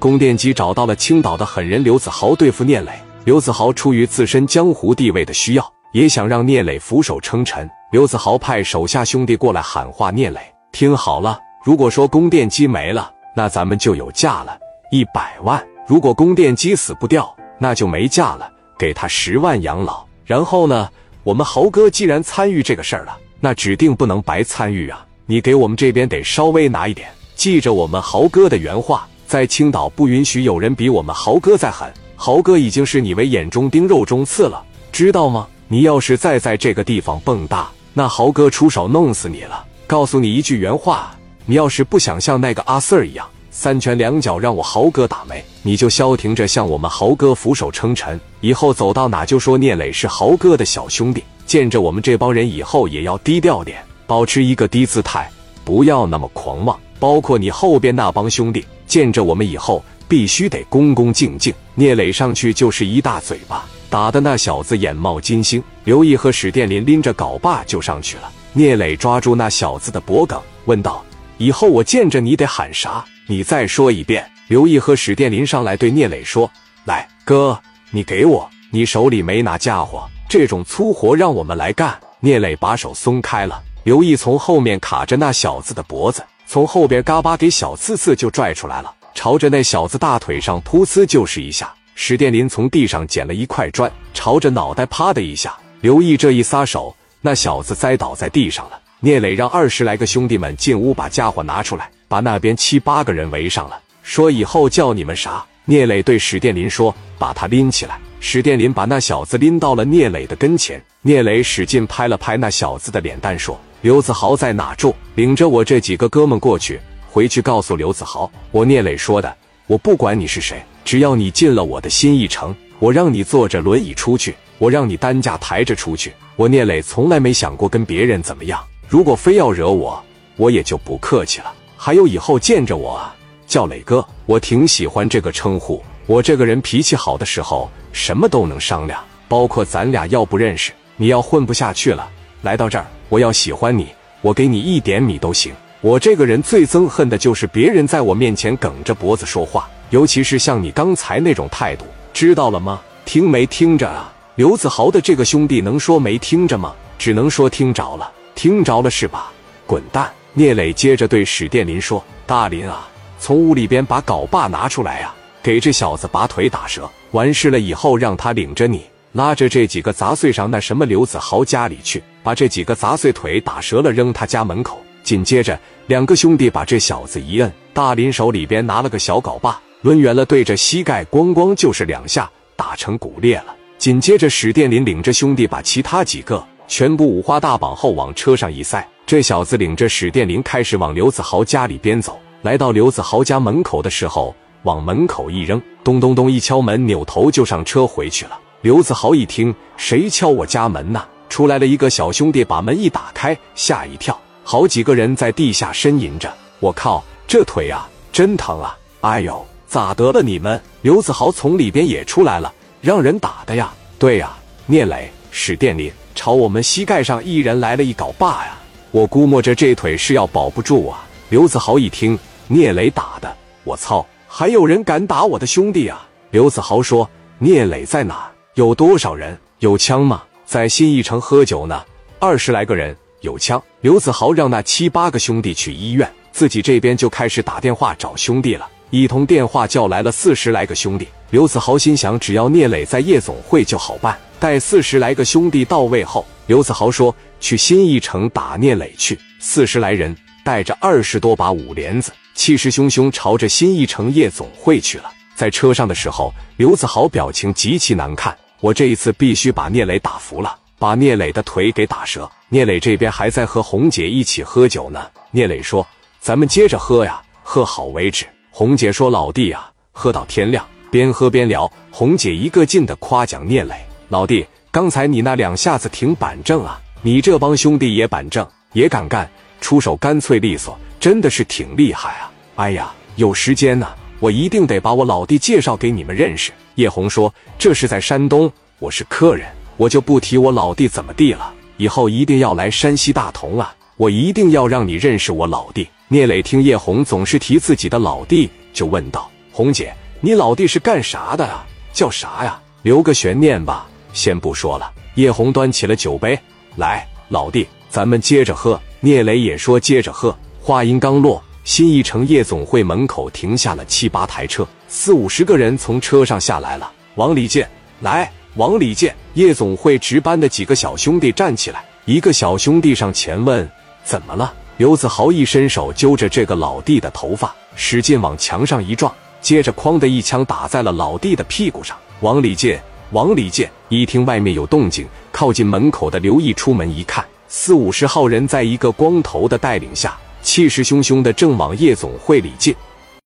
宫殿机找到了青岛的狠人刘子豪对付聂磊。刘子豪出于自身江湖地位的需要，也想让聂磊俯首称臣。刘子豪派手下兄弟过来喊话聂磊：“听好了，如果说宫殿机没了，那咱们就有价了，一百万；如果宫殿机死不掉，那就没价了，给他十万养老。然后呢，我们豪哥既然参与这个事儿了，那指定不能白参与啊！你给我们这边得稍微拿一点。记着我们豪哥的原话，在青岛不允许有人比我们豪哥再狠。”豪哥已经是你为眼中钉、肉中刺了，知道吗？你要是再在这个地方蹦跶，那豪哥出手弄死你了。告诉你一句原话：你要是不想像那个阿 Sir 一样三拳两脚让我豪哥打没，你就消停着向我们豪哥俯首称臣。以后走到哪就说聂磊是豪哥的小兄弟。见着我们这帮人以后也要低调点，保持一个低姿态，不要那么狂妄。包括你后边那帮兄弟，见着我们以后。必须得恭恭敬敬。聂磊上去就是一大嘴巴，打的那小子眼冒金星。刘毅和史殿林拎着镐把就上去了。聂磊抓住那小子的脖梗，问道：“以后我见着你得喊啥？你再说一遍。”刘毅和史殿林上来对聂磊说：“来，哥，你给我，你手里没拿家伙，这种粗活让我们来干。”聂磊把手松开了，刘毅从后面卡着那小子的脖子，从后边嘎巴给小刺刺就拽出来了。朝着那小子大腿上噗呲就是一下，史殿林从地上捡了一块砖，朝着脑袋啪的一下。刘毅这一撒手，那小子栽倒在地上了。聂磊让二十来个兄弟们进屋把家伙拿出来，把那边七八个人围上了，说以后叫你们啥？聂磊对史殿林说：“把他拎起来。”史殿林把那小子拎到了聂磊的跟前，聂磊使劲拍了拍那小子的脸蛋，说：“刘子豪在哪住？领着我这几个哥们过去。”回去告诉刘子豪，我聂磊说的，我不管你是谁，只要你进了我的新一城，我让你坐着轮椅出去，我让你担架抬着出去。我聂磊从来没想过跟别人怎么样，如果非要惹我，我也就不客气了。还有以后见着我啊，叫磊哥，我挺喜欢这个称呼。我这个人脾气好的时候，什么都能商量，包括咱俩要不认识，你要混不下去了，来到这儿，我要喜欢你，我给你一点米都行。我这个人最憎恨的就是别人在我面前梗着脖子说话，尤其是像你刚才那种态度，知道了吗？听没听着啊？刘子豪的这个兄弟能说没听着吗？只能说听着了，听着了是吧？滚蛋！聂磊接着对史殿林说：“大林啊，从屋里边把镐把拿出来呀，给这小子把腿打折。完事了以后，让他领着你，拉着这几个杂碎上那什么刘子豪家里去，把这几个杂碎腿打折了，扔他家门口。”紧接着，两个兄弟把这小子一摁，大林手里边拿了个小镐把，抡圆了对着膝盖，咣咣就是两下，打成骨裂了。紧接着，史殿林领着兄弟把其他几个全部五花大绑后往车上一塞，这小子领着史殿林开始往刘子豪家里边走。来到刘子豪家门口的时候，往门口一扔，咚咚咚一敲门，扭头就上车回去了。刘子豪一听，谁敲我家门呢？出来了一个小兄弟，把门一打开，吓一跳。好几个人在地下呻吟着，我靠，这腿啊，真疼啊！哎呦，咋得了你们？刘子豪从里边也出来了，让人打的呀？对呀，聂磊、史殿林朝我们膝盖上一人来了一镐把呀！我估摸着这腿是要保不住啊！刘子豪一听聂磊打的，我操，还有人敢打我的兄弟啊！刘子豪说：“聂磊在哪？有多少人？有枪吗？在新义城喝酒呢，二十来个人。”有枪，刘子豪让那七八个兄弟去医院，自己这边就开始打电话找兄弟了。一通电话叫来了四十来个兄弟。刘子豪心想，只要聂磊在夜总会就好办。待四十来个兄弟到位后，刘子豪说：“去新义城打聂磊去。”四十来人带着二十多把五连子，气势汹汹朝着新一城夜总会去了。在车上的时候，刘子豪表情极其难看。我这一次必须把聂磊打服了。把聂磊的腿给打折。聂磊这边还在和红姐一起喝酒呢。聂磊说：“咱们接着喝呀，喝好为止。”红姐说：“老弟啊，喝到天亮。”边喝边聊，红姐一个劲的夸奖聂磊：“老弟，刚才你那两下子挺板正啊，你这帮兄弟也板正，也敢干，出手干脆利索，真的是挺厉害啊！哎呀，有时间呢，我一定得把我老弟介绍给你们认识。”叶红说：“这是在山东，我是客人。”我就不提我老弟怎么地了，以后一定要来山西大同啊！我一定要让你认识我老弟。聂磊听叶红总是提自己的老弟，就问道：“红姐，你老弟是干啥的啊？叫啥呀？留个悬念吧，先不说了。叶红端起了酒杯，来，老弟，咱们接着喝。聂磊也说接着喝。话音刚落，新一城夜总会门口停下了七八台车，四五十个人从车上下来了。王李健，来，王李健。夜总会值班的几个小兄弟站起来，一个小兄弟上前问：“怎么了？”刘子豪一伸手揪着这个老弟的头发，使劲往墙上一撞，接着哐的一枪打在了老弟的屁股上。王李健，王李健一听外面有动静，靠近门口的刘毅出门一看，四五十号人在一个光头的带领下，气势汹汹的正往夜总会里进。